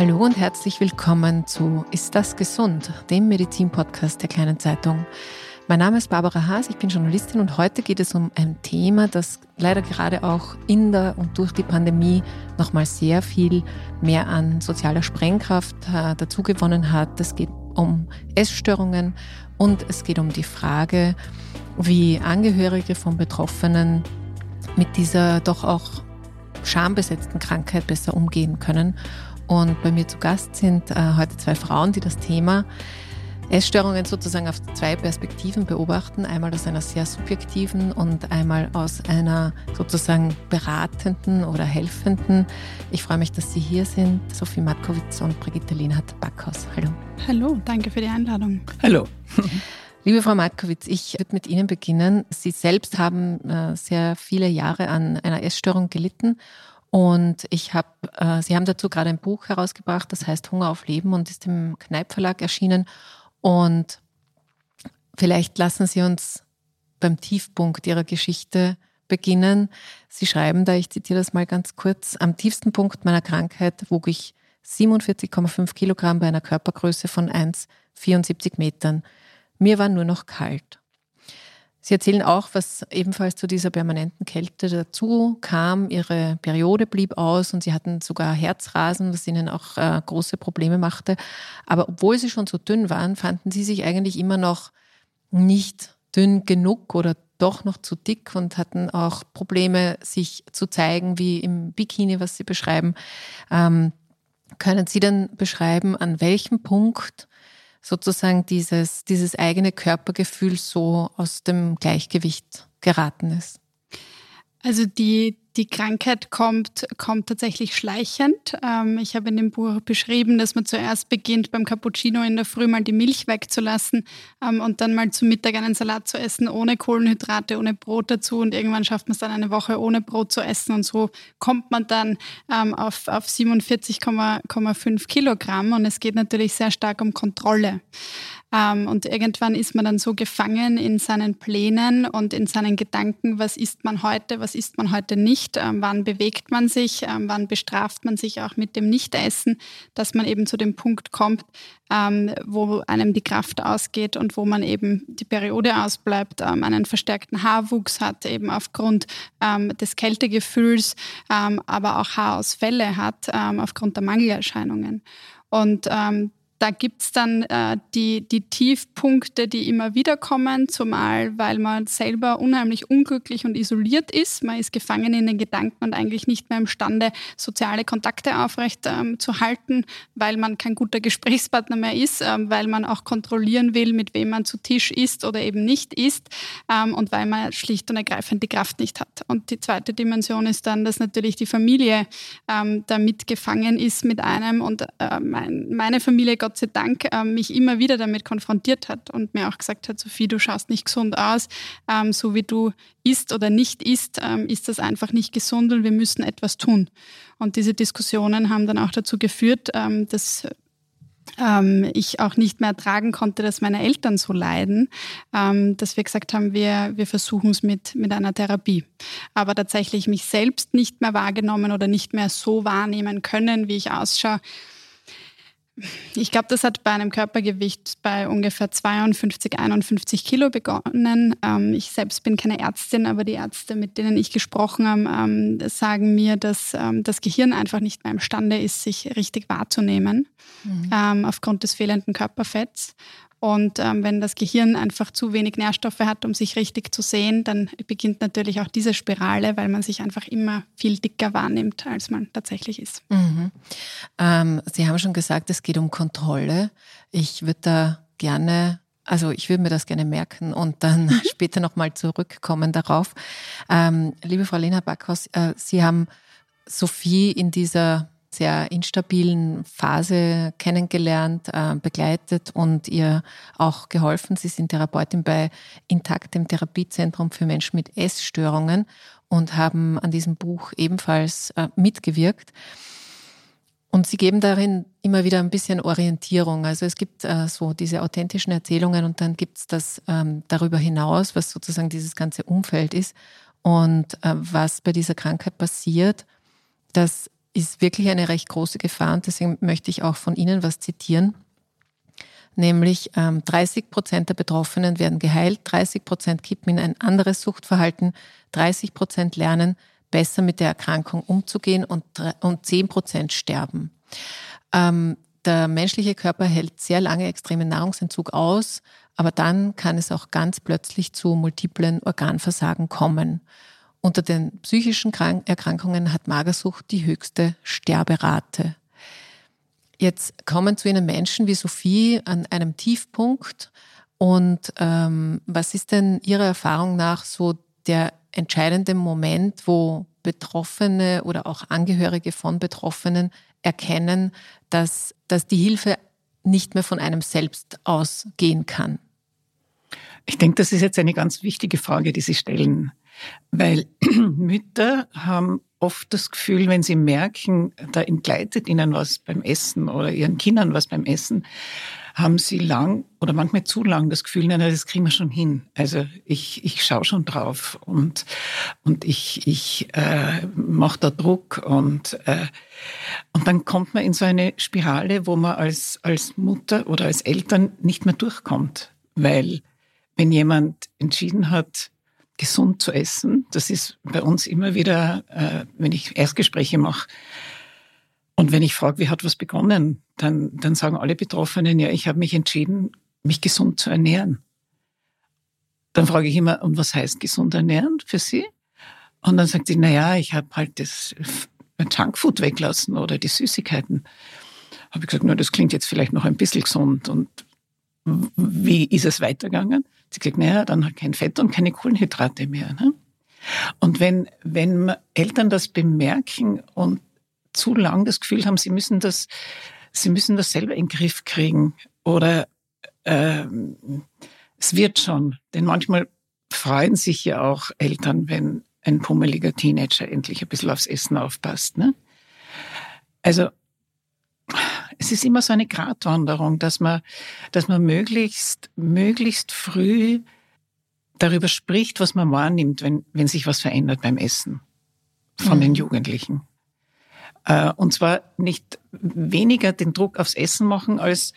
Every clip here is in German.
Hallo und herzlich willkommen zu Ist das gesund? dem Medizin-Podcast der Kleinen Zeitung. Mein Name ist Barbara Haas, ich bin Journalistin und heute geht es um ein Thema, das leider gerade auch in der und durch die Pandemie nochmal sehr viel mehr an sozialer Sprengkraft äh, dazugewonnen hat. Es geht um Essstörungen und es geht um die Frage, wie Angehörige von Betroffenen mit dieser doch auch schambesetzten Krankheit besser umgehen können. Und bei mir zu Gast sind äh, heute zwei Frauen, die das Thema Essstörungen sozusagen auf zwei Perspektiven beobachten. Einmal aus einer sehr subjektiven und einmal aus einer sozusagen beratenden oder helfenden. Ich freue mich, dass Sie hier sind. Sophie Matkowitz und Brigitte Lehnhardt Backhaus. Hallo. Hallo, danke für die Einladung. Hallo. Liebe Frau Matkowitz, ich würde mit Ihnen beginnen. Sie selbst haben äh, sehr viele Jahre an einer Essstörung gelitten und ich habe, äh, Sie haben dazu gerade ein Buch herausgebracht, das heißt Hunger auf Leben und ist im Kneip Verlag erschienen. Und vielleicht lassen Sie uns beim Tiefpunkt Ihrer Geschichte beginnen. Sie schreiben da, ich zitiere das mal ganz kurz, am tiefsten Punkt meiner Krankheit wog ich 47,5 Kilogramm bei einer Körpergröße von 1,74 Metern. Mir war nur noch kalt. Sie erzählen auch, was ebenfalls zu dieser permanenten Kälte dazu kam. Ihre Periode blieb aus und sie hatten sogar Herzrasen, was ihnen auch äh, große Probleme machte. Aber obwohl sie schon so dünn waren, fanden sie sich eigentlich immer noch nicht dünn genug oder doch noch zu dick und hatten auch Probleme, sich zu zeigen, wie im Bikini, was sie beschreiben. Ähm, können Sie denn beschreiben, an welchem Punkt sozusagen dieses, dieses eigene Körpergefühl so aus dem Gleichgewicht geraten ist? Also die, die Krankheit kommt, kommt tatsächlich schleichend. Ähm, ich habe in dem Buch beschrieben, dass man zuerst beginnt, beim Cappuccino in der Früh mal die Milch wegzulassen ähm, und dann mal zum Mittag einen Salat zu essen, ohne Kohlenhydrate, ohne Brot dazu. Und irgendwann schafft man es dann eine Woche ohne Brot zu essen. Und so kommt man dann ähm, auf, auf 47,5 Kilogramm. Und es geht natürlich sehr stark um Kontrolle. Ähm, und irgendwann ist man dann so gefangen in seinen Plänen und in seinen Gedanken, was isst man heute, was isst man heute nicht, ähm, wann bewegt man sich, ähm, wann bestraft man sich auch mit dem Nichtessen, dass man eben zu dem Punkt kommt, ähm, wo einem die Kraft ausgeht und wo man eben die Periode ausbleibt, einen verstärkten Haarwuchs hat, eben aufgrund des Kältegefühls, aber auch Haarausfälle hat, aufgrund der Mangelerscheinungen. Und ähm, da gibt's dann äh, die, die Tiefpunkte, die immer wieder kommen, zumal weil man selber unheimlich unglücklich und isoliert ist. Man ist gefangen in den Gedanken und eigentlich nicht mehr imstande, soziale Kontakte aufrecht ähm, zu halten, weil man kein guter Gesprächspartner mehr ist, ähm, weil man auch kontrollieren will, mit wem man zu Tisch isst oder eben nicht isst ähm, und weil man schlicht und ergreifend die Kraft nicht hat. Und die zweite Dimension ist dann, dass natürlich die Familie ähm, damit gefangen ist mit einem und äh, mein, meine Familie, Gott Gott sei Dank ähm, mich immer wieder damit konfrontiert hat und mir auch gesagt hat, Sophie, du schaust nicht gesund aus, ähm, so wie du isst oder nicht isst, ähm, ist das einfach nicht gesund und wir müssen etwas tun. Und diese Diskussionen haben dann auch dazu geführt, ähm, dass ähm, ich auch nicht mehr ertragen konnte, dass meine Eltern so leiden, ähm, dass wir gesagt haben, wir, wir versuchen es mit, mit einer Therapie. Aber tatsächlich mich selbst nicht mehr wahrgenommen oder nicht mehr so wahrnehmen können, wie ich ausschaue, ich glaube, das hat bei einem Körpergewicht bei ungefähr 52, 51 Kilo begonnen. Ähm, ich selbst bin keine Ärztin, aber die Ärzte, mit denen ich gesprochen habe, ähm, sagen mir, dass ähm, das Gehirn einfach nicht mehr imstande ist, sich richtig wahrzunehmen, mhm. aufgrund des fehlenden Körperfetts. Und ähm, wenn das Gehirn einfach zu wenig Nährstoffe hat, um sich richtig zu sehen, dann beginnt natürlich auch diese Spirale, weil man sich einfach immer viel dicker wahrnimmt, als man tatsächlich ist. Mhm. Ähm, Sie haben schon gesagt, es geht um Kontrolle. Ich würde da gerne also ich würde mir das gerne merken und dann später nochmal zurückkommen darauf. Ähm, liebe Frau Lena Backhaus, äh, Sie haben Sophie in dieser sehr instabilen Phase kennengelernt, äh, begleitet und ihr auch geholfen. Sie sind Therapeutin bei Intakt, dem Therapiezentrum für Menschen mit Essstörungen und haben an diesem Buch ebenfalls äh, mitgewirkt. Und sie geben darin immer wieder ein bisschen Orientierung. Also es gibt äh, so diese authentischen Erzählungen und dann gibt es das ähm, darüber hinaus, was sozusagen dieses ganze Umfeld ist und äh, was bei dieser Krankheit passiert. Das ist wirklich eine recht große Gefahr und deswegen möchte ich auch von Ihnen was zitieren. Nämlich ähm, 30 Prozent der Betroffenen werden geheilt, 30 Prozent kippen in ein anderes Suchtverhalten, 30 Prozent lernen, besser mit der Erkrankung umzugehen und, und 10 Prozent sterben. Ähm, der menschliche Körper hält sehr lange extremen Nahrungsentzug aus, aber dann kann es auch ganz plötzlich zu multiplen Organversagen kommen. Unter den psychischen Erkrankungen hat Magersucht die höchste Sterberate. Jetzt kommen zu Ihnen Menschen wie Sophie an einem Tiefpunkt. Und ähm, was ist denn Ihrer Erfahrung nach so der entscheidende Moment, wo Betroffene oder auch Angehörige von Betroffenen erkennen, dass, dass die Hilfe nicht mehr von einem selbst ausgehen kann? Ich denke, das ist jetzt eine ganz wichtige Frage, die Sie stellen, weil Mütter haben oft das Gefühl, wenn sie merken, da entgleitet ihnen was beim Essen oder ihren Kindern was beim Essen, haben sie lang oder manchmal zu lang das Gefühl, nein, das kriegen wir schon hin. Also ich, ich schaue schon drauf und, und ich, ich äh, mache da Druck und, äh, und dann kommt man in so eine Spirale, wo man als, als Mutter oder als Eltern nicht mehr durchkommt, weil wenn jemand entschieden hat, gesund zu essen, das ist bei uns immer wieder, äh, wenn ich Erstgespräche mache, und wenn ich frage, wie hat was begonnen, dann, dann sagen alle Betroffenen, ja, ich habe mich entschieden, mich gesund zu ernähren. Dann frage ich immer, und was heißt gesund ernähren für Sie? Und dann sagt sie, na ja, ich habe halt das Junkfood weglassen oder die Süßigkeiten. Habe ich gesagt, na, das klingt jetzt vielleicht noch ein bisschen gesund. Und wie ist es weitergegangen? Sie gesagt, naja, dann kein Fett und keine Kohlenhydrate mehr. Ne? Und wenn, wenn Eltern das bemerken und zu lang das Gefühl haben, sie müssen das, sie müssen das selber in den Griff kriegen oder äh, es wird schon. Denn manchmal freuen sich ja auch Eltern, wenn ein pummeliger Teenager endlich ein bisschen aufs Essen aufpasst. Ne? Also es ist immer so eine Gratwanderung, dass man, dass man möglichst, möglichst früh darüber spricht, was man wahrnimmt, wenn, wenn sich was verändert beim Essen von mhm. den Jugendlichen. Äh, und zwar nicht weniger den Druck aufs Essen machen, als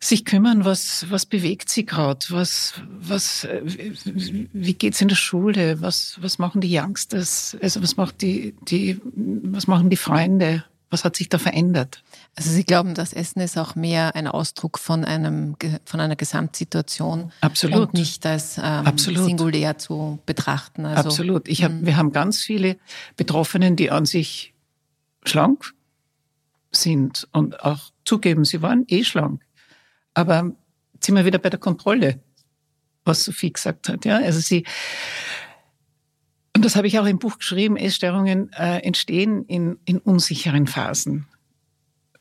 sich kümmern, was, was bewegt sie gerade, was, was, äh, wie geht's in der Schule, was, was machen die Youngsters, also was macht die, die, was machen die Freunde, was hat sich da verändert? Also Sie glauben, das Essen ist auch mehr ein Ausdruck von einem von einer Gesamtsituation Absolut. und nicht als ähm, singulär zu betrachten. Also, Absolut. Ich hab, mhm. wir haben ganz viele Betroffenen, die an sich schlank sind und auch zugeben, sie waren eh schlank. Aber sind wir wieder bei der Kontrolle, was Sophie gesagt hat. Ja, also sie und das habe ich auch im Buch geschrieben, Essstörungen äh, entstehen in, in unsicheren Phasen,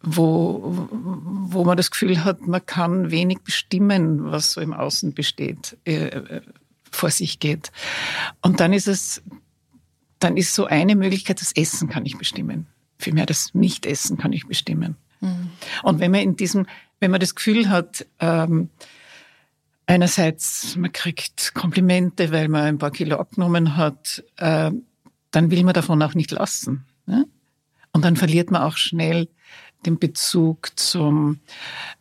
wo, wo man das Gefühl hat, man kann wenig bestimmen, was so im Außen besteht, äh, äh, vor sich geht. Und dann ist es, dann ist so eine Möglichkeit, das Essen kann ich bestimmen. Vielmehr das Nichtessen kann ich bestimmen. Mhm. Und wenn man in diesem, wenn man das Gefühl hat, ähm, einerseits, man kriegt Komplimente, weil man ein paar Kilo abgenommen hat, äh, dann will man davon auch nicht lassen. Ne? Und dann verliert man auch schnell den Bezug zum,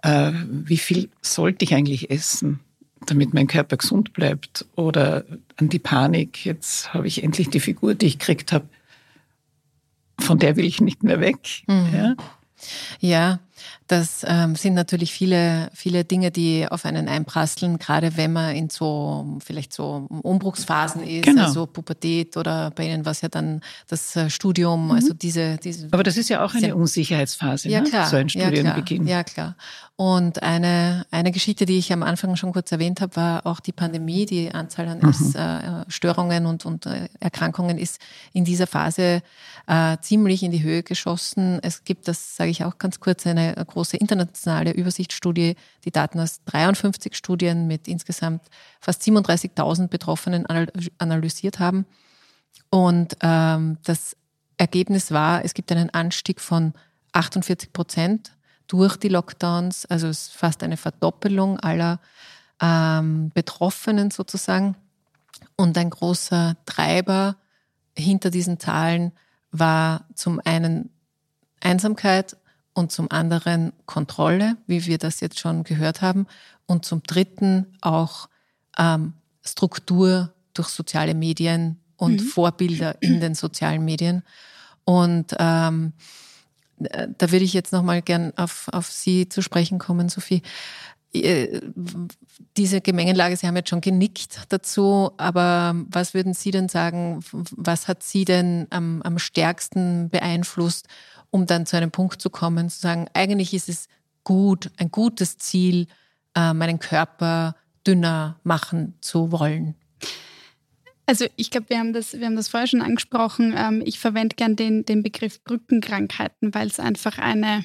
äh, wie viel sollte ich eigentlich essen, damit mein Körper gesund bleibt. Oder an die Panik, jetzt habe ich endlich die Figur, die ich gekriegt habe, von der will ich nicht mehr weg. Mhm. Ja? ja, das ähm, sind natürlich viele, viele Dinge, die auf einen einprasseln, gerade wenn man in so vielleicht so Umbruchsphasen ist, genau. also Pubertät oder bei Ihnen war es ja dann das äh, Studium, mhm. also diese, diese. Aber das ist ja auch eine Unsicherheitsphase, ja, ne? klar. so ein Studienbeginn. Ja, klar. Ja, klar. Und eine, eine Geschichte, die ich am Anfang schon kurz erwähnt habe, war auch die Pandemie. Die Anzahl an mhm. Äh, Störungen und, und äh, Erkrankungen ist in dieser Phase äh, ziemlich in die Höhe geschossen. Es gibt, das sage ich auch ganz kurz, eine große internationale Übersichtsstudie, die Daten aus 53 Studien mit insgesamt fast 37.000 Betroffenen analysiert haben. Und ähm, das Ergebnis war, es gibt einen Anstieg von 48 Prozent durch die Lockdowns, also es ist fast eine Verdoppelung aller ähm, Betroffenen sozusagen. Und ein großer Treiber hinter diesen Zahlen war zum einen Einsamkeit und zum anderen Kontrolle, wie wir das jetzt schon gehört haben, und zum dritten auch ähm, Struktur durch soziale Medien und mhm. Vorbilder in den sozialen Medien. Und ähm, da würde ich jetzt nochmal gern auf, auf Sie zu sprechen kommen, Sophie. Äh, diese Gemengelage, Sie haben jetzt schon genickt dazu, aber was würden Sie denn sagen, was hat Sie denn am, am stärksten beeinflusst, um dann zu einem Punkt zu kommen, zu sagen, eigentlich ist es gut, ein gutes Ziel, äh, meinen Körper dünner machen zu wollen? Also ich glaube, wir haben das, wir haben das vorher schon angesprochen. Ähm, ich verwende gern den, den Begriff Brückenkrankheiten, weil es einfach eine,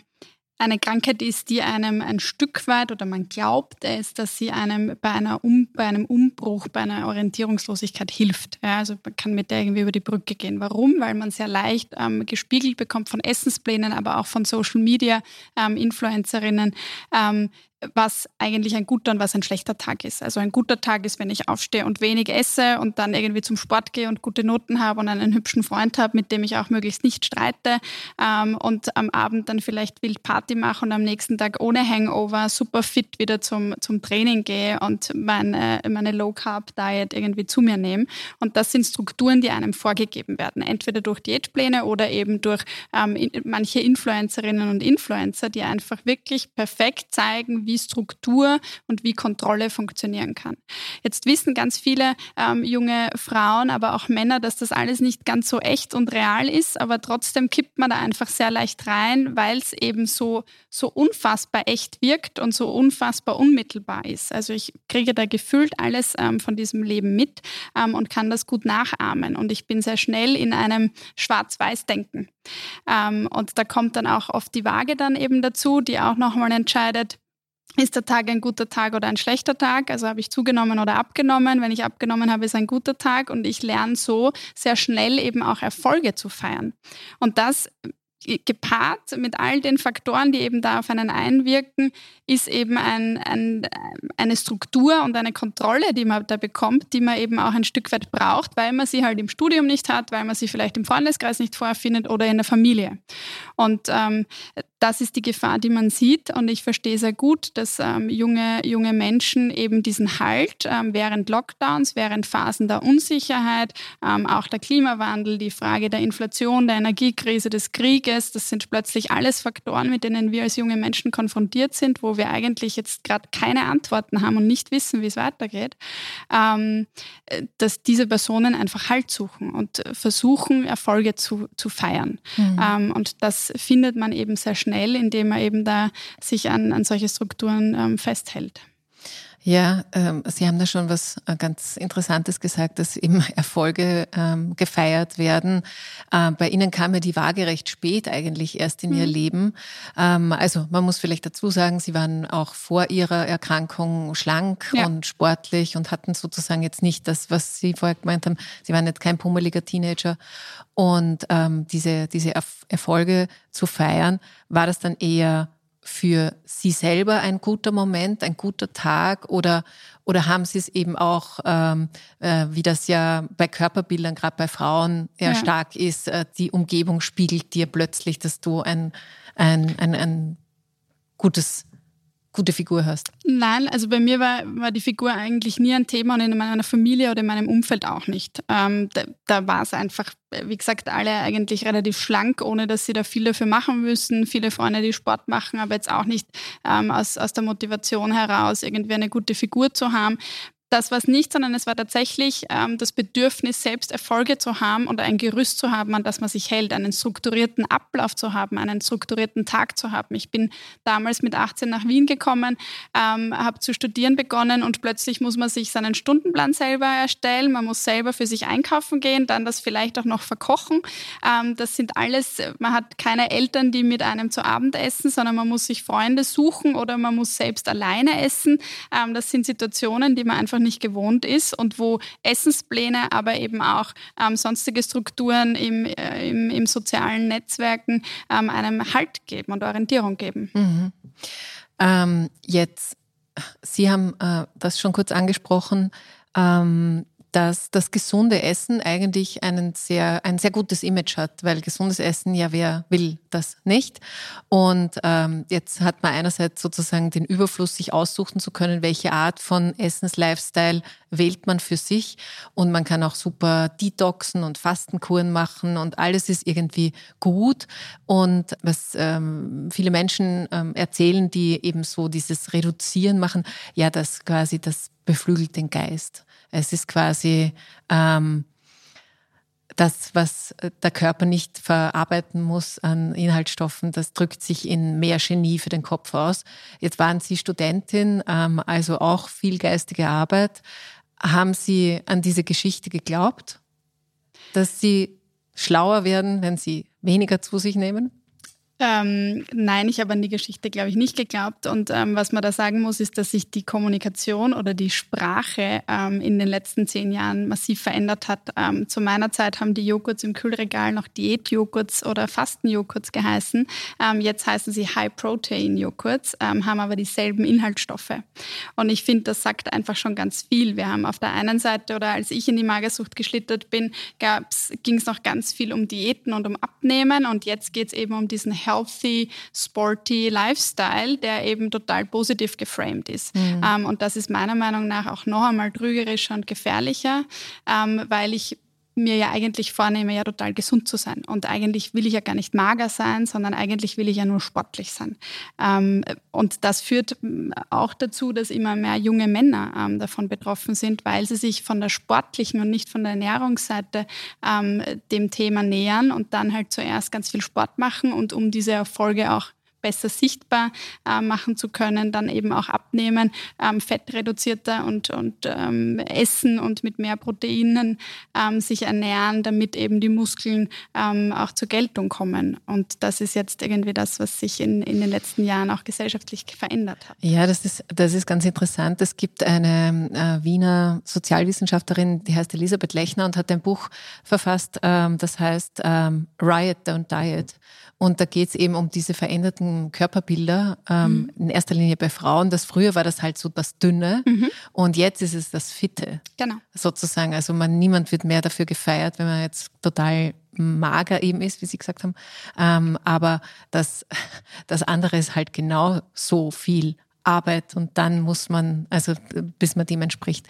eine Krankheit ist, die einem ein Stück weit oder man glaubt es, dass sie einem bei, einer um, bei einem Umbruch, bei einer Orientierungslosigkeit hilft. Ja, also man kann mit der irgendwie über die Brücke gehen. Warum? Weil man sehr leicht ähm, gespiegelt bekommt von Essensplänen, aber auch von Social Media ähm, Influencerinnen, ähm, was eigentlich ein guter und was ein schlechter Tag ist. Also ein guter Tag ist, wenn ich aufstehe und wenig esse und dann irgendwie zum Sport gehe und gute Noten habe und einen hübschen Freund habe, mit dem ich auch möglichst nicht streite ähm, und am Abend dann vielleicht wild Party mache und am nächsten Tag ohne Hangover super fit wieder zum, zum Training gehe und meine, meine Low-Carb-Diet irgendwie zu mir nehme. Und das sind Strukturen, die einem vorgegeben werden, entweder durch Diätpläne oder eben durch ähm, manche Influencerinnen und Influencer, die einfach wirklich perfekt zeigen, wie Struktur und wie Kontrolle funktionieren kann. Jetzt wissen ganz viele ähm, junge Frauen, aber auch Männer, dass das alles nicht ganz so echt und real ist, aber trotzdem kippt man da einfach sehr leicht rein, weil es eben so, so unfassbar echt wirkt und so unfassbar unmittelbar ist. Also ich kriege da gefühlt alles ähm, von diesem Leben mit ähm, und kann das gut nachahmen. Und ich bin sehr schnell in einem Schwarz-Weiß-Denken. Ähm, und da kommt dann auch oft die Waage dann eben dazu, die auch nochmal entscheidet, ist der Tag ein guter Tag oder ein schlechter Tag? Also habe ich zugenommen oder abgenommen? Wenn ich abgenommen habe, ist ein guter Tag und ich lerne so sehr schnell eben auch Erfolge zu feiern. Und das gepaart mit all den Faktoren, die eben da auf einen einwirken, ist eben ein, ein, eine Struktur und eine Kontrolle, die man da bekommt, die man eben auch ein Stück weit braucht, weil man sie halt im Studium nicht hat, weil man sie vielleicht im Freundeskreis nicht vorfindet oder in der Familie. Und ähm, das ist die Gefahr, die man sieht. Und ich verstehe sehr gut, dass ähm, junge, junge Menschen eben diesen Halt ähm, während Lockdowns, während Phasen der Unsicherheit, ähm, auch der Klimawandel, die Frage der Inflation, der Energiekrise, des Krieges, das sind plötzlich alles Faktoren, mit denen wir als junge Menschen konfrontiert sind, wo wir eigentlich jetzt gerade keine Antworten haben und nicht wissen, wie es weitergeht, ähm, dass diese Personen einfach Halt suchen und versuchen, Erfolge zu, zu feiern. Mhm. Ähm, und das findet man eben sehr schnell schnell, indem er eben da sich an, an solche Strukturen ähm, festhält. Ja, ähm, Sie haben da schon was äh, ganz Interessantes gesagt, dass eben Erfolge ähm, gefeiert werden. Äh, bei Ihnen kam ja die Waage recht spät eigentlich erst in mhm. Ihr Leben. Ähm, also man muss vielleicht dazu sagen, Sie waren auch vor Ihrer Erkrankung schlank ja. und sportlich und hatten sozusagen jetzt nicht das, was Sie vorher gemeint haben. Sie waren jetzt kein pummeliger Teenager. Und ähm, diese, diese Erfolge zu feiern, war das dann eher für Sie selber ein guter Moment, ein guter Tag oder, oder haben Sie es eben auch, ähm, äh, wie das ja bei Körperbildern, gerade bei Frauen, eher ja. stark ist, äh, die Umgebung spiegelt dir plötzlich, dass du ein, ein, ein, ein gutes gute Figur hast? Nein, also bei mir war, war die Figur eigentlich nie ein Thema und in meiner Familie oder in meinem Umfeld auch nicht. Ähm, da, da war es einfach, wie gesagt, alle eigentlich relativ schlank, ohne dass sie da viel dafür machen müssen. Viele Freunde, die Sport machen, aber jetzt auch nicht ähm, aus, aus der Motivation heraus, irgendwie eine gute Figur zu haben das war es nicht, sondern es war tatsächlich ähm, das Bedürfnis, selbst Erfolge zu haben und ein Gerüst zu haben, an das man sich hält, einen strukturierten Ablauf zu haben, einen strukturierten Tag zu haben. Ich bin damals mit 18 nach Wien gekommen, ähm, habe zu studieren begonnen und plötzlich muss man sich seinen Stundenplan selber erstellen, man muss selber für sich einkaufen gehen, dann das vielleicht auch noch verkochen. Ähm, das sind alles, man hat keine Eltern, die mit einem zu Abend essen, sondern man muss sich Freunde suchen oder man muss selbst alleine essen. Ähm, das sind Situationen, die man einfach einfach nicht gewohnt ist und wo Essenspläne, aber eben auch ähm, sonstige Strukturen im, äh, im, im, sozialen Netzwerken ähm, einem Halt geben und Orientierung geben. Mhm. Ähm, jetzt, Sie haben äh, das schon kurz angesprochen, ähm, dass das gesunde Essen eigentlich einen sehr, ein sehr gutes Image hat, weil gesundes Essen ja wer will das nicht. Und ähm, jetzt hat man einerseits sozusagen den Überfluss, sich aussuchen zu können, welche Art von Essens-Lifestyle wählt man für sich. Und man kann auch super Detoxen und Fastenkuren machen und alles ist irgendwie gut. Und was ähm, viele Menschen ähm, erzählen, die eben so dieses Reduzieren machen, ja, das quasi, das beflügelt den Geist. Es ist quasi ähm, das, was der Körper nicht verarbeiten muss an Inhaltsstoffen, das drückt sich in mehr Genie für den Kopf aus. Jetzt waren Sie Studentin, ähm, also auch viel geistige Arbeit. Haben Sie an diese Geschichte geglaubt, dass Sie schlauer werden, wenn Sie weniger zu sich nehmen? Ähm, nein, ich habe an die Geschichte, glaube ich, nicht geglaubt. Und ähm, was man da sagen muss, ist, dass sich die Kommunikation oder die Sprache ähm, in den letzten zehn Jahren massiv verändert hat. Ähm, zu meiner Zeit haben die Joghurts im Kühlregal noch Diätjoghurts oder Fastenjoghurts geheißen. Ähm, jetzt heißen sie High-Protein-Joghurts, ähm, haben aber dieselben Inhaltsstoffe. Und ich finde, das sagt einfach schon ganz viel. Wir haben auf der einen Seite oder als ich in die Magersucht geschlittert bin, ging es noch ganz viel um Diäten und um Abnehmen. Und jetzt geht es eben um diesen healthy, sporty Lifestyle, der eben total positiv geframed ist. Mhm. Ähm, und das ist meiner Meinung nach auch noch einmal trügerischer und gefährlicher, ähm, weil ich mir ja eigentlich vornehme, ja total gesund zu sein. Und eigentlich will ich ja gar nicht mager sein, sondern eigentlich will ich ja nur sportlich sein. Ähm, und das führt auch dazu, dass immer mehr junge Männer ähm, davon betroffen sind, weil sie sich von der sportlichen und nicht von der Ernährungsseite ähm, dem Thema nähern und dann halt zuerst ganz viel Sport machen und um diese Erfolge auch besser sichtbar äh, machen zu können, dann eben auch abnehmen, ähm, fettreduzierter und, und ähm, essen und mit mehr Proteinen ähm, sich ernähren, damit eben die Muskeln ähm, auch zur Geltung kommen. Und das ist jetzt irgendwie das, was sich in, in den letzten Jahren auch gesellschaftlich verändert hat. Ja, das ist, das ist ganz interessant. Es gibt eine äh, Wiener Sozialwissenschaftlerin, die heißt Elisabeth Lechner und hat ein Buch verfasst, ähm, das heißt ähm, Riot, Don't Diet. Und da geht es eben um diese veränderten Körperbilder, ähm, mhm. in erster Linie bei Frauen. Das früher war das halt so das Dünne mhm. und jetzt ist es das Fitte. Genau. Sozusagen. Also man, niemand wird mehr dafür gefeiert, wenn man jetzt total mager eben ist, wie Sie gesagt haben. Ähm, aber das, das andere ist halt genau so viel Arbeit und dann muss man, also bis man dem entspricht.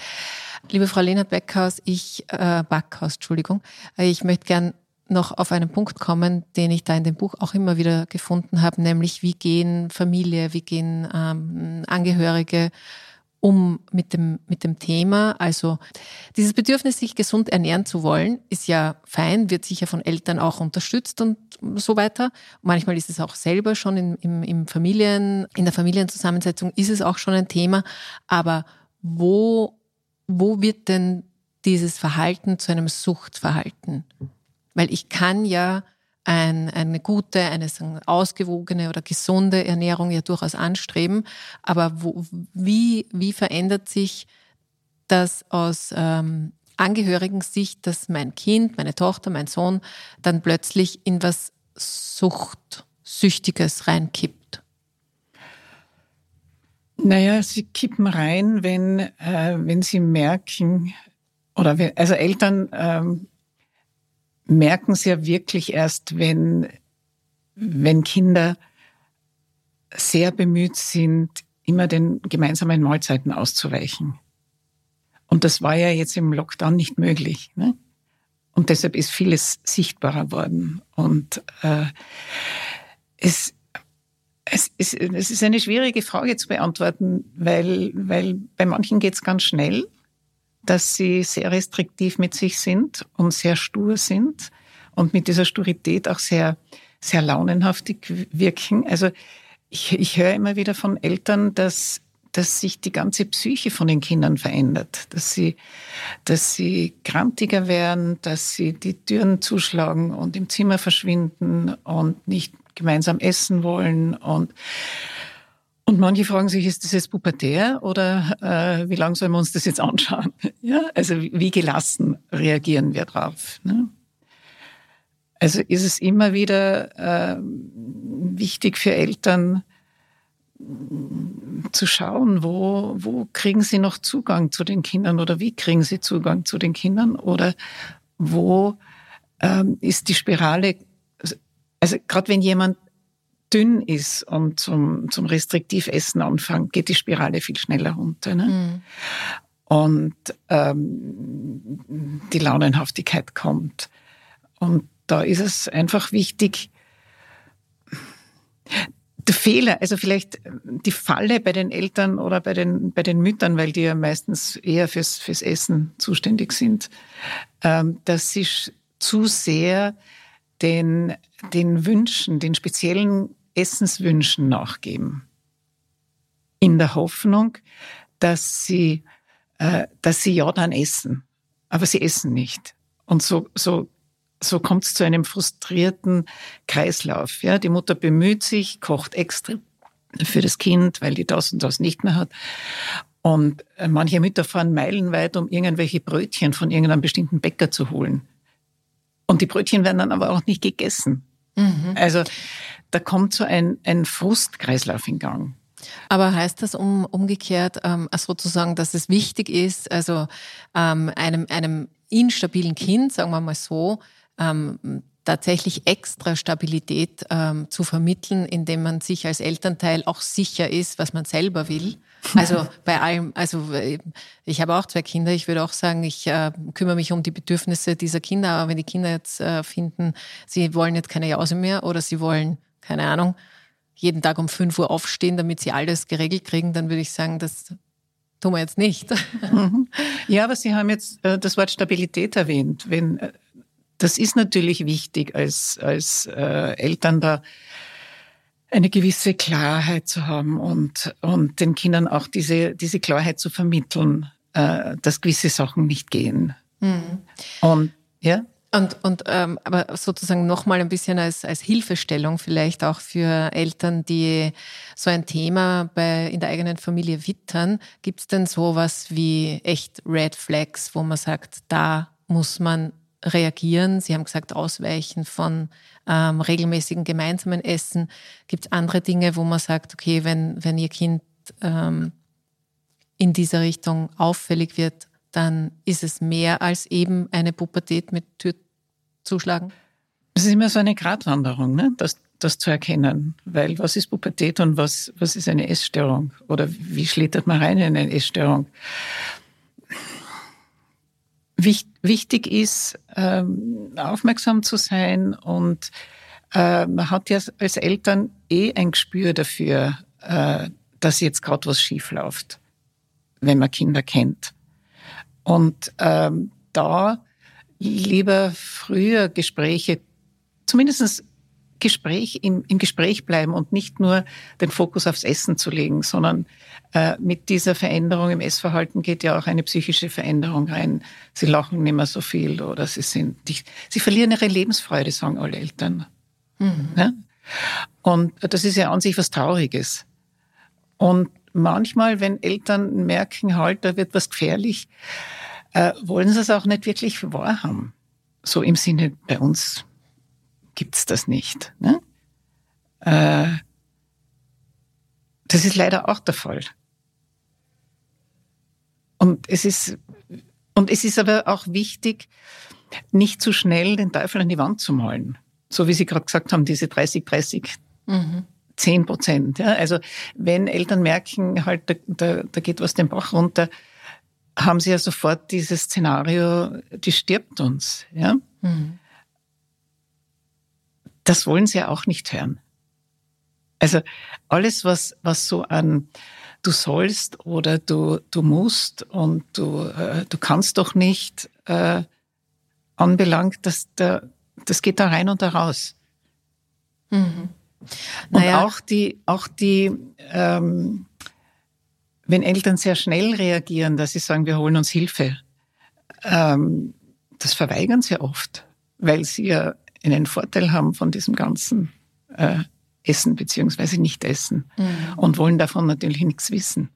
Liebe Frau Lena Beckhaus, ich, äh, Backhaus, Entschuldigung, ich möchte gern noch auf einen Punkt kommen, den ich da in dem Buch auch immer wieder gefunden habe, nämlich wie gehen Familie, wie gehen ähm, Angehörige um mit dem, mit dem Thema. Also dieses Bedürfnis, sich gesund ernähren zu wollen, ist ja fein, wird sicher von Eltern auch unterstützt und so weiter. Manchmal ist es auch selber schon in, im, im Familien, in der Familienzusammensetzung ist es auch schon ein Thema. Aber wo, wo wird denn dieses Verhalten zu einem Suchtverhalten? Weil ich kann ja ein, eine gute, eine ausgewogene oder gesunde Ernährung ja durchaus anstreben. Aber wo, wie, wie verändert sich das aus ähm, Angehörigen-Sicht, dass mein Kind, meine Tochter, mein Sohn dann plötzlich in was Suchtsüchtiges reinkippt? Naja, sie kippen rein, wenn, äh, wenn sie merken, oder wenn, also Eltern ähm, merken es ja wirklich erst, wenn, wenn Kinder sehr bemüht sind, immer den gemeinsamen Mahlzeiten auszuweichen. Und das war ja jetzt im Lockdown nicht möglich. Ne? Und deshalb ist vieles sichtbarer worden. Und äh, es, es, ist, es ist eine schwierige Frage zu beantworten, weil, weil bei manchen geht es ganz schnell dass sie sehr restriktiv mit sich sind und sehr stur sind und mit dieser Sturität auch sehr, sehr launenhaftig wirken. Also ich, ich höre immer wieder von Eltern, dass dass sich die ganze Psyche von den Kindern verändert, dass sie, dass sie krantiger werden, dass sie die Türen zuschlagen und im Zimmer verschwinden und nicht gemeinsam essen wollen und und manche fragen sich, ist das jetzt pubertär oder äh, wie lange sollen wir uns das jetzt anschauen? Ja, also wie gelassen reagieren wir drauf? Ne? Also ist es immer wieder äh, wichtig für Eltern, zu schauen, wo, wo kriegen sie noch Zugang zu den Kindern oder wie kriegen sie Zugang zu den Kindern oder wo ähm, ist die Spirale, also gerade wenn jemand dünn ist und zum, zum Restriktivessen anfängt, geht die Spirale viel schneller runter. Ne? Mhm. Und ähm, die Launenhaftigkeit kommt. Und da ist es einfach wichtig, der Fehler, also vielleicht die Falle bei den Eltern oder bei den, bei den Müttern, weil die ja meistens eher fürs, fürs Essen zuständig sind, ähm, dass sie zu sehr den, den Wünschen, den speziellen Essenswünschen nachgeben. In der Hoffnung, dass sie, äh, dass sie ja dann essen. Aber sie essen nicht. Und so, so so kommt es zu einem frustrierten Kreislauf. Ja, die Mutter bemüht sich, kocht extra für das Kind, weil die das und das nicht mehr hat. Und äh, manche Mütter fahren meilenweit, um irgendwelche Brötchen von irgendeinem bestimmten Bäcker zu holen. Und die Brötchen werden dann aber auch nicht gegessen. Mhm. Also da kommt so ein, ein Frustkreislauf in Gang. Aber heißt das um, umgekehrt ähm, sozusagen, dass es wichtig ist, also ähm, einem, einem instabilen Kind, sagen wir mal so, ähm, tatsächlich extra Stabilität ähm, zu vermitteln, indem man sich als Elternteil auch sicher ist, was man selber will. Also bei allem, also äh, ich habe auch zwei Kinder. Ich würde auch sagen, ich äh, kümmere mich um die Bedürfnisse dieser Kinder. Aber wenn die Kinder jetzt äh, finden, sie wollen jetzt keine Jause mehr oder sie wollen, keine Ahnung, jeden Tag um 5 Uhr aufstehen, damit sie alles geregelt kriegen, dann würde ich sagen, das tun wir jetzt nicht. Mhm. Ja, aber Sie haben jetzt äh, das Wort Stabilität erwähnt. Wenn äh, das ist natürlich wichtig, als, als äh, Eltern da eine gewisse Klarheit zu haben und, und den Kindern auch diese, diese Klarheit zu vermitteln, dass gewisse Sachen nicht gehen. Mhm. Und ja. Und, und ähm, aber sozusagen nochmal ein bisschen als, als Hilfestellung vielleicht auch für Eltern, die so ein Thema bei, in der eigenen Familie wittern. Gibt es denn sowas wie echt Red Flags, wo man sagt, da muss man reagieren? Sie haben gesagt, Ausweichen von ähm, regelmäßigen gemeinsamen Essen. Gibt es andere Dinge, wo man sagt, okay, wenn, wenn Ihr Kind ähm, in dieser Richtung auffällig wird, dann ist es mehr als eben eine Pubertät mit Türzuschlagen? Es ist immer so eine Gratwanderung, ne? das, das zu erkennen. Weil was ist Pubertät und was, was ist eine Essstörung? Oder wie schlittert man rein in eine Essstörung? Wichtig ist, ähm, aufmerksam zu sein und äh, man hat ja als Eltern eh ein Gespür dafür, äh, dass jetzt gerade was schief läuft, wenn man Kinder kennt. Und ähm, da lieber früher Gespräche, zumindest Gespräch im, im Gespräch bleiben und nicht nur den Fokus aufs Essen zu legen, sondern äh, mit dieser Veränderung im Essverhalten geht ja auch eine psychische Veränderung rein. Sie lachen nicht mehr so viel oder sie sind, die, sie verlieren ihre Lebensfreude, sagen alle Eltern. Mhm. Ja? Und das ist ja an sich was Trauriges. Und manchmal, wenn Eltern merken, halt, da wird was gefährlich, äh, wollen sie es auch nicht wirklich wahrhaben. So im Sinne, bei uns gibt's das nicht. Ne? Äh, das ist leider auch der Fall. Und es ist, und es ist aber auch wichtig, nicht zu schnell den Teufel an die Wand zu malen. So wie Sie gerade gesagt haben, diese 30, 30, mhm. 10 Prozent. Ja? Also wenn Eltern merken, halt, da, da, da geht was den Bach runter, haben sie ja sofort dieses Szenario, die stirbt uns. Ja? Mhm. Das wollen sie ja auch nicht hören. Also alles, was, was so an du sollst oder du, du musst und du, äh, du kannst doch nicht äh, anbelangt, das, da, das geht da rein und da raus. Mhm. Naja. Und auch die, auch die ähm, wenn Eltern sehr schnell reagieren, dass sie sagen, wir holen uns Hilfe, ähm, das verweigern sie oft, weil sie ja einen Vorteil haben von diesem ganzen äh, Essen beziehungsweise Nicht-Essen mhm. und wollen davon natürlich nichts wissen.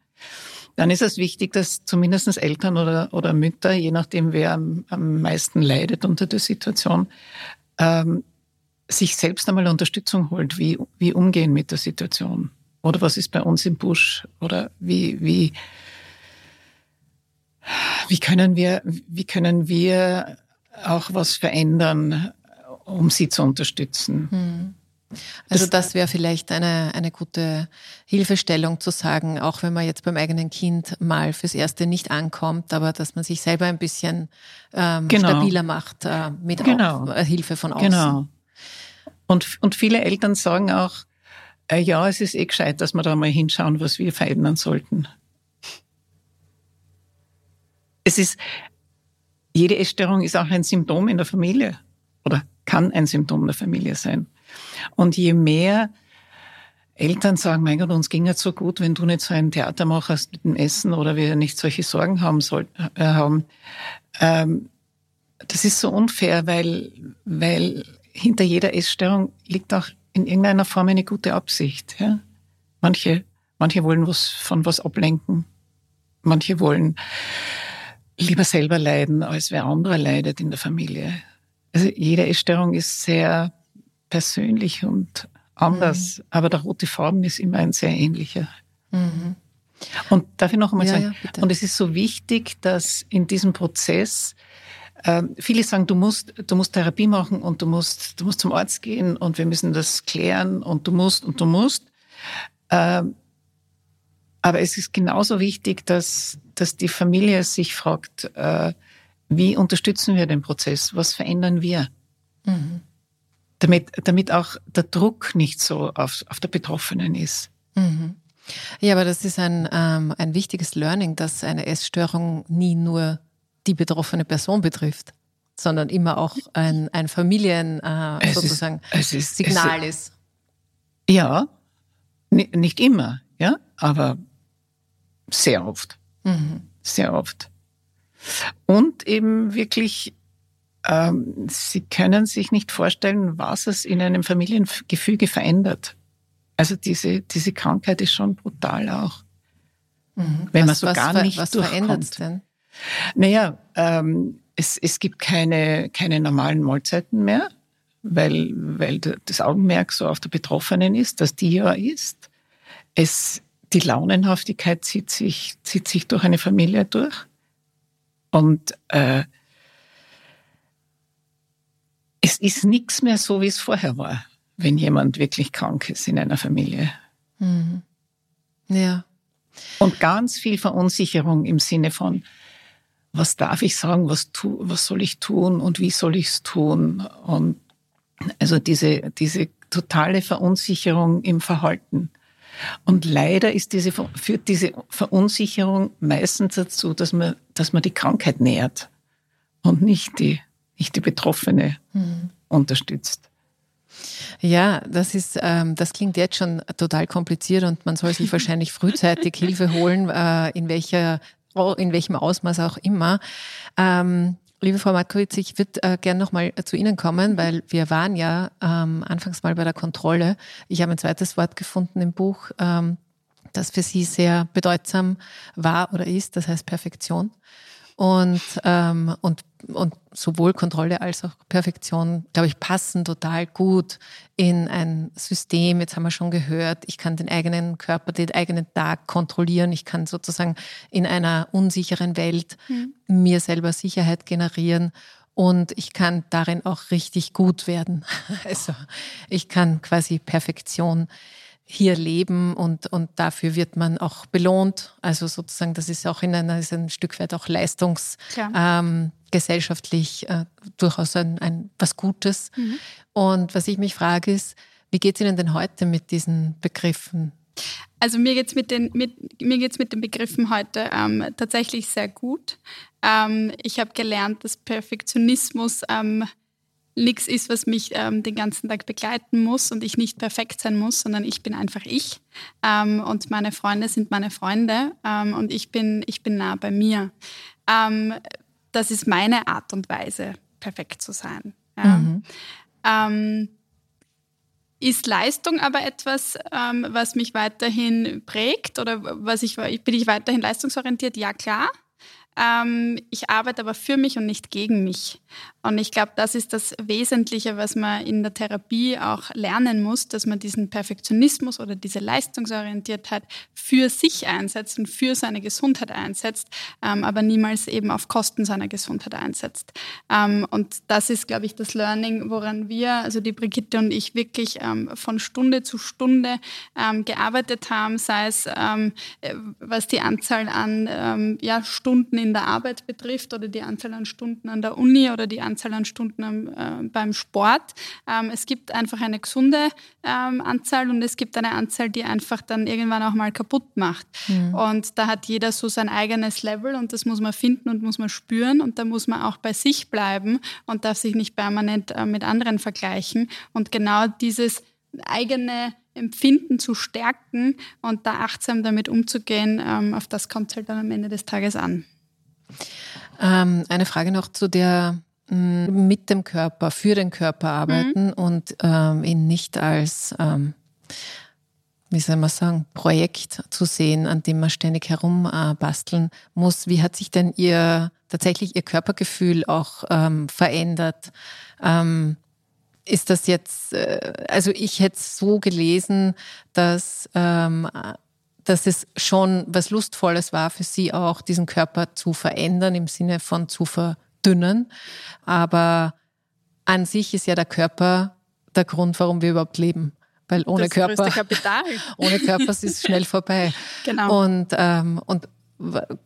Dann ist es wichtig, dass zumindest Eltern oder, oder Mütter, je nachdem wer am, am meisten leidet unter der Situation, ähm, sich selbst einmal Unterstützung holt, wie, wie umgehen mit der Situation. oder was ist bei uns im Busch oder wie, wie, wie können wir, wie können wir auch was verändern, um sie zu unterstützen? Hm. Also das wäre vielleicht eine, eine gute Hilfestellung zu sagen, auch wenn man jetzt beim eigenen Kind mal fürs Erste nicht ankommt, aber dass man sich selber ein bisschen ähm, genau. stabiler macht äh, mit genau. Auf, äh, Hilfe von außen. Genau. Und, und viele Eltern sagen auch, äh, ja, es ist eh gescheit, dass wir da mal hinschauen, was wir verändern sollten. Es ist, jede Essstörung ist auch ein Symptom in der Familie oder kann ein Symptom der Familie sein. Und je mehr Eltern sagen, mein Gott, uns ging es so gut, wenn du nicht so ein Theater machst mit dem Essen oder wir nicht solche Sorgen haben sollten, äh, haben. Ähm, das ist so unfair, weil, weil hinter jeder Essstörung liegt auch in irgendeiner Form eine gute Absicht. Ja? Manche, manche wollen was von was ablenken. Manche wollen lieber selber leiden, als wer anderer leidet in der Familie. Also jede Essstörung ist sehr persönlich und anders, mhm. aber der rote Faden ist immer ein sehr ähnlicher. Mhm. Und darf ich noch einmal ja, sagen, ja, und es ist so wichtig, dass in diesem Prozess äh, viele sagen, du musst, du musst Therapie machen und du musst, du musst zum Arzt gehen und wir müssen das klären und du musst und du musst. Äh, aber es ist genauso wichtig, dass, dass die Familie sich fragt, äh, wie unterstützen wir den Prozess? Was verändern wir? Mhm. Damit, damit auch der Druck nicht so auf, auf der Betroffenen ist. Mhm. Ja, aber das ist ein, ähm, ein wichtiges Learning, dass eine Essstörung nie nur die betroffene Person betrifft, sondern immer auch ein, ein Familien äh, sozusagen ist, ist, Signal ist. Ja, nicht immer, ja, aber sehr oft. Mhm. Sehr oft. Und eben wirklich, ähm, Sie können sich nicht vorstellen, was es in einem Familiengefüge verändert. Also diese, diese Krankheit ist schon brutal auch. Mhm. Wenn was, man so gar nicht was durchkommt. denn? Naja, ähm, es, es gibt keine, keine normalen Mahlzeiten mehr, weil, weil das Augenmerk so auf der Betroffenen ist, dass die ja ist. Es, die Launenhaftigkeit zieht sich, zieht sich durch eine Familie durch. Und äh, es ist nichts mehr so, wie es vorher war, wenn jemand wirklich krank ist in einer Familie. Mhm. Ja. Und ganz viel Verunsicherung im Sinne von, was darf ich sagen, was, tu, was soll ich tun und wie soll ich es tun? Und also diese, diese totale Verunsicherung im Verhalten. Und leider ist diese, führt diese Verunsicherung meistens dazu, dass man, dass man die Krankheit nährt und nicht die, nicht die Betroffene mhm. unterstützt. Ja, das ist, ähm, das klingt jetzt schon total kompliziert und man soll sich wahrscheinlich frühzeitig Hilfe holen, äh, in welcher in welchem Ausmaß auch immer. Ähm, liebe Frau Markowitz, ich würde äh, gerne nochmal zu Ihnen kommen, weil wir waren ja ähm, anfangs mal bei der Kontrolle. Ich habe ein zweites Wort gefunden im Buch, ähm, das für Sie sehr bedeutsam war oder ist, das heißt Perfektion. Und, ähm, und, und sowohl Kontrolle als auch Perfektion, glaube ich, passen total gut in ein System. Jetzt haben wir schon gehört, ich kann den eigenen Körper, den eigenen Tag kontrollieren. Ich kann sozusagen in einer unsicheren Welt mhm. mir selber Sicherheit generieren. Und ich kann darin auch richtig gut werden. Also ich kann quasi Perfektion hier leben und, und dafür wird man auch belohnt. Also sozusagen, das ist auch in einer, ist ein Stück weit auch leistungsgesellschaftlich ähm, äh, durchaus ein, ein was Gutes. Mhm. Und was ich mich frage ist, wie geht es Ihnen denn heute mit diesen Begriffen? Also mir geht es mit, den, mit, mir geht's mit den Begriffen heute ähm, tatsächlich sehr gut. Ähm, ich habe gelernt, dass Perfektionismus ähm, nichts ist, was mich ähm, den ganzen Tag begleiten muss und ich nicht perfekt sein muss, sondern ich bin einfach ich. Ähm, und meine Freunde sind meine Freunde ähm, und ich bin, ich bin nah bei mir. Ähm, das ist meine Art und Weise, perfekt zu sein. Ja. Mhm. Ähm, ist Leistung aber etwas, ähm, was mich weiterhin prägt oder was ich, bin ich weiterhin leistungsorientiert? Ja, klar. Ähm, ich arbeite aber für mich und nicht gegen mich. Und ich glaube, das ist das Wesentliche, was man in der Therapie auch lernen muss, dass man diesen Perfektionismus oder diese Leistungsorientiertheit für sich einsetzt und für seine Gesundheit einsetzt, ähm, aber niemals eben auf Kosten seiner Gesundheit einsetzt. Ähm, und das ist, glaube ich, das Learning, woran wir, also die Brigitte und ich, wirklich ähm, von Stunde zu Stunde ähm, gearbeitet haben, sei es ähm, äh, was die Anzahl an ja, Stunden in der Arbeit betrifft oder die Anzahl an Stunden an der Uni oder die Anzahl an Stunden am, äh, beim Sport. Ähm, es gibt einfach eine gesunde ähm, Anzahl und es gibt eine Anzahl, die einfach dann irgendwann auch mal kaputt macht. Mhm. Und da hat jeder so sein eigenes Level und das muss man finden und muss man spüren und da muss man auch bei sich bleiben und darf sich nicht permanent äh, mit anderen vergleichen. Und genau dieses eigene Empfinden zu stärken und da achtsam damit umzugehen, ähm, auf das kommt es halt dann am Ende des Tages an. Ähm, eine Frage noch zu der mh, mm, mit dem Körper, für den Körper arbeiten mhm. und ähm, ihn nicht als, ähm, wie soll man sagen, Projekt zu sehen, an dem man ständig herumbasteln äh, muss. Wie hat sich denn Ihr tatsächlich Ihr Körpergefühl auch ähm, verändert? Ähm, ist das jetzt, äh, also ich hätte es so gelesen, dass ähm, dass es schon was Lustvolles war für sie auch, diesen Körper zu verändern, im Sinne von zu verdünnen. Aber an sich ist ja der Körper der Grund, warum wir überhaupt leben. Weil ohne das Körper, Kapital. ohne Körper ist es schnell vorbei. Genau. Und, ähm, und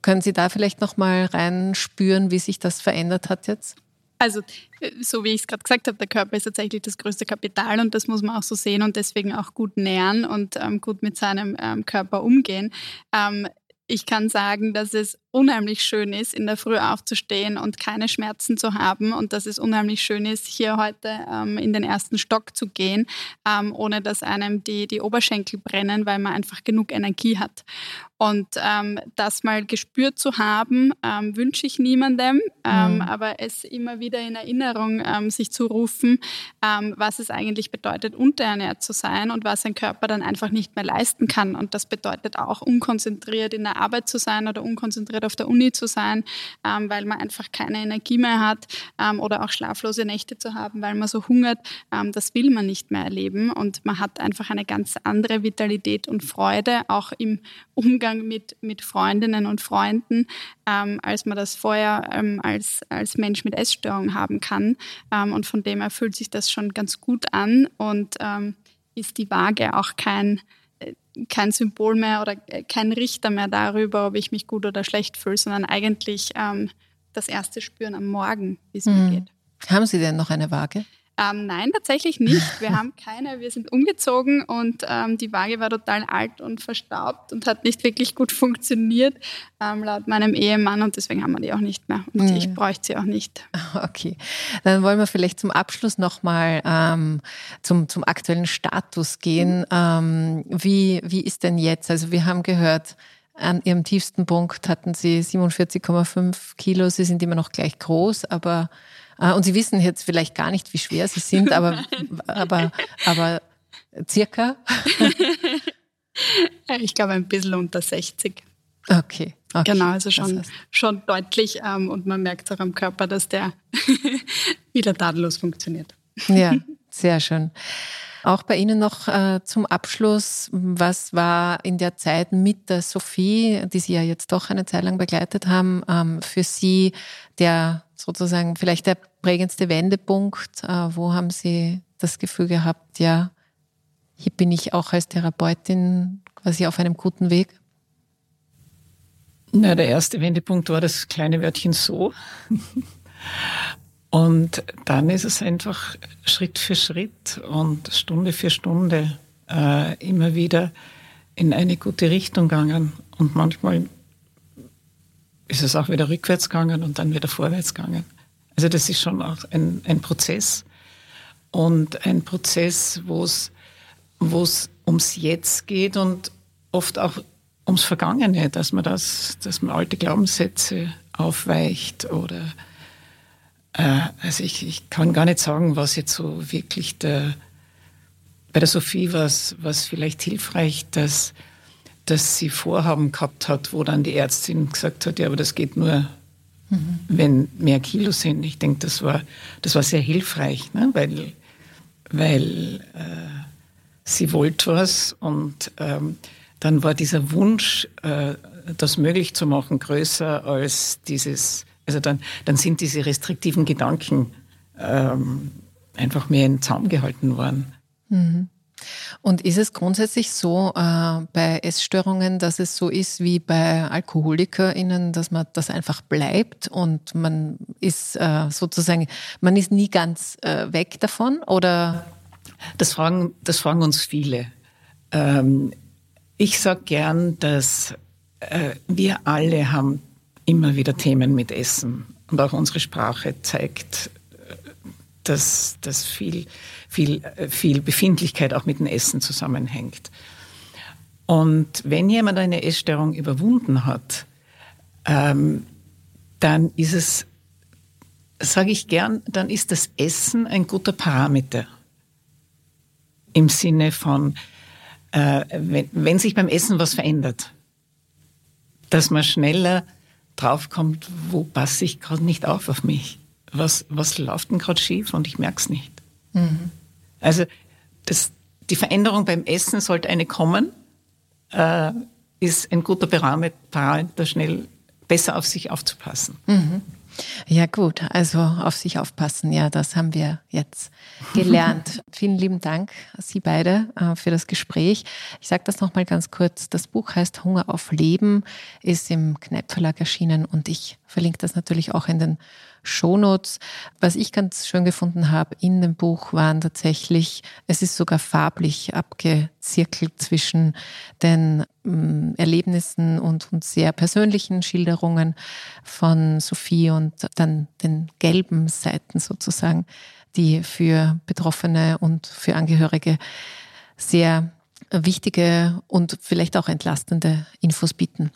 können Sie da vielleicht noch mal reinspüren, wie sich das verändert hat jetzt? Also, äh, so wie ich es gerade gesagt habe, der Körper ist tatsächlich das größte Kapital und das muss man auch so sehen und deswegen auch gut nähren und ähm, gut mit seinem ähm, Körper umgehen. Ähm, ich kann sagen, dass es unheimlich schön ist, in der Früh aufzustehen und keine Schmerzen zu haben und dass es unheimlich schön ist, hier heute ähm, in den ersten Stock zu gehen, ähm, ohne dass einem die, die Oberschenkel brennen, weil man einfach genug Energie hat. Und ähm, das mal gespürt zu haben, ähm, wünsche ich niemandem, ähm, mhm. aber es immer wieder in Erinnerung ähm, sich zu rufen, was es eigentlich bedeutet, unterernährt zu sein und was ein Körper dann einfach nicht mehr leisten kann. Und das bedeutet auch, unkonzentriert in der Arbeit zu sein oder unkonzentriert auf der Uni zu sein, ähm, weil man einfach keine Energie mehr hat ähm, oder auch schlaflose Nächte zu haben, weil man so hungert. Ähm, das will man nicht mehr erleben und man hat einfach eine ganz andere Vitalität und Freude, auch im Umgang mit, mit Freundinnen und Freunden, ähm, als man das vorher ähm, als, als Mensch mit Essstörung haben kann. Ähm, und von dem her fühlt sich das schon ganz gut an und ist die Waage auch kein kein Symbol mehr oder äh, kein Richter mehr darüber, ob ich mich gut oder schlecht fühle, sondern eigentlich ähm, das erste Spüren am Morgen, wie es mhm. mir geht. Haben Sie denn noch eine Waage? Ähm, nein, tatsächlich nicht. Wir haben keine. Wir sind umgezogen und ähm, die Waage war total alt und verstaubt und hat nicht wirklich gut funktioniert, ähm, laut meinem Ehemann. Und deswegen haben wir die auch nicht mehr. Und mhm. ich bräuchte sie auch nicht. Okay, dann wollen wir vielleicht zum Abschluss nochmal ähm, zum, zum aktuellen Status gehen. Mhm. wie, wie ist denn jetzt? Also wir haben gehört, an ihrem tiefsten Punkt hatten sie 47,5 Kilo. Sie sind immer noch gleich groß, aber und Sie wissen jetzt vielleicht gar nicht, wie schwer Sie sind, aber, aber, aber circa? ich glaube ein bisschen unter 60. Okay. okay. Genau, also schon, das heißt. schon deutlich ähm, und man merkt auch am Körper, dass der wieder tadellos funktioniert. Ja, sehr schön. Auch bei Ihnen noch äh, zum Abschluss, was war in der Zeit mit der Sophie, die Sie ja jetzt doch eine Zeit lang begleitet haben, ähm, für Sie der sozusagen vielleicht der prägendste Wendepunkt? Äh, wo haben Sie das Gefühl gehabt, ja, hier bin ich auch als Therapeutin quasi auf einem guten Weg? Na, der erste Wendepunkt war das kleine Wörtchen so. Und dann ist es einfach Schritt für Schritt und Stunde für Stunde äh, immer wieder in eine gute Richtung gegangen. Und manchmal ist es auch wieder rückwärts gegangen und dann wieder vorwärts gegangen. Also das ist schon auch ein, ein Prozess und ein Prozess, wo es ums Jetzt geht und oft auch ums Vergangene, dass man das, dass man alte Glaubenssätze aufweicht oder äh, also ich, ich kann gar nicht sagen, was jetzt so wirklich der bei der Sophie war es vielleicht hilfreich, dass dass sie Vorhaben gehabt hat, wo dann die Ärztin gesagt hat, ja, aber das geht nur mhm. wenn mehr Kilo sind. Ich denke, das war, das war sehr hilfreich, ne? weil, weil äh, sie wollte was und ähm, dann war dieser Wunsch, äh, das möglich zu machen, größer als dieses, also dann, dann sind diese restriktiven Gedanken ähm, einfach mehr in den Zaum gehalten worden. Mhm. Und ist es grundsätzlich so äh, bei Essstörungen, dass es so ist wie bei AlkoholikerInnen, dass man das einfach bleibt und man ist äh, sozusagen, man ist nie ganz äh, weg davon oder? Das fragen, das fragen uns viele. Ähm, ich sage gern, dass äh, wir alle haben immer wieder Themen mit Essen und auch unsere Sprache zeigt, dass, dass viel, viel, äh, viel Befindlichkeit auch mit dem Essen zusammenhängt. Und wenn jemand eine Essstörung überwunden hat, ähm, dann ist es, sage ich gern, dann ist das Essen ein guter Parameter. Im Sinne von, äh, wenn, wenn sich beim Essen was verändert, dass man schneller draufkommt, wo passe ich gerade nicht auf auf mich? Was, was läuft denn gerade schief und ich merke es nicht? Mhm. Also das, die Veränderung beim Essen sollte eine kommen, äh, ist ein guter Parameter, schnell besser auf sich aufzupassen. Mhm. Ja gut, also auf sich aufpassen, ja, das haben wir jetzt gelernt. Vielen lieben Dank, Sie beide, äh, für das Gespräch. Ich sage das nochmal ganz kurz. Das Buch heißt Hunger auf Leben, ist im Kneip Verlag erschienen und ich verlinke das natürlich auch in den Shownotes. Was ich ganz schön gefunden habe in dem Buch waren tatsächlich, es ist sogar farblich abgezirkelt zwischen den ähm, Erlebnissen und, und sehr persönlichen Schilderungen von Sophie und dann den gelben Seiten sozusagen, die für Betroffene und für Angehörige sehr wichtige und vielleicht auch entlastende Infos bieten.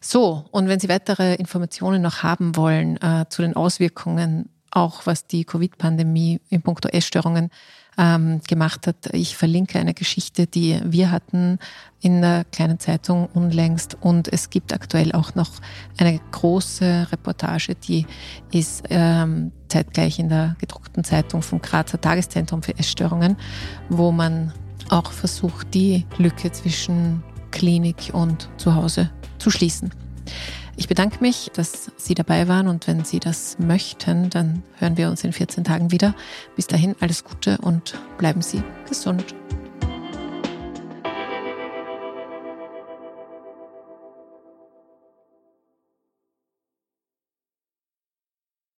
So, und wenn Sie weitere Informationen noch haben wollen äh, zu den Auswirkungen, auch was die Covid-Pandemie in puncto Essstörungen ähm, gemacht hat, ich verlinke eine Geschichte, die wir hatten in der kleinen Zeitung unlängst und es gibt aktuell auch noch eine große Reportage, die ist ähm, zeitgleich in der gedruckten Zeitung vom Grazer Tageszentrum für Essstörungen, wo man auch versucht, die Lücke zwischen Klinik und Zuhause zu schließen. Ich bedanke mich, dass Sie dabei waren und wenn Sie das möchten, dann hören wir uns in 14 Tagen wieder. Bis dahin alles Gute und bleiben Sie gesund.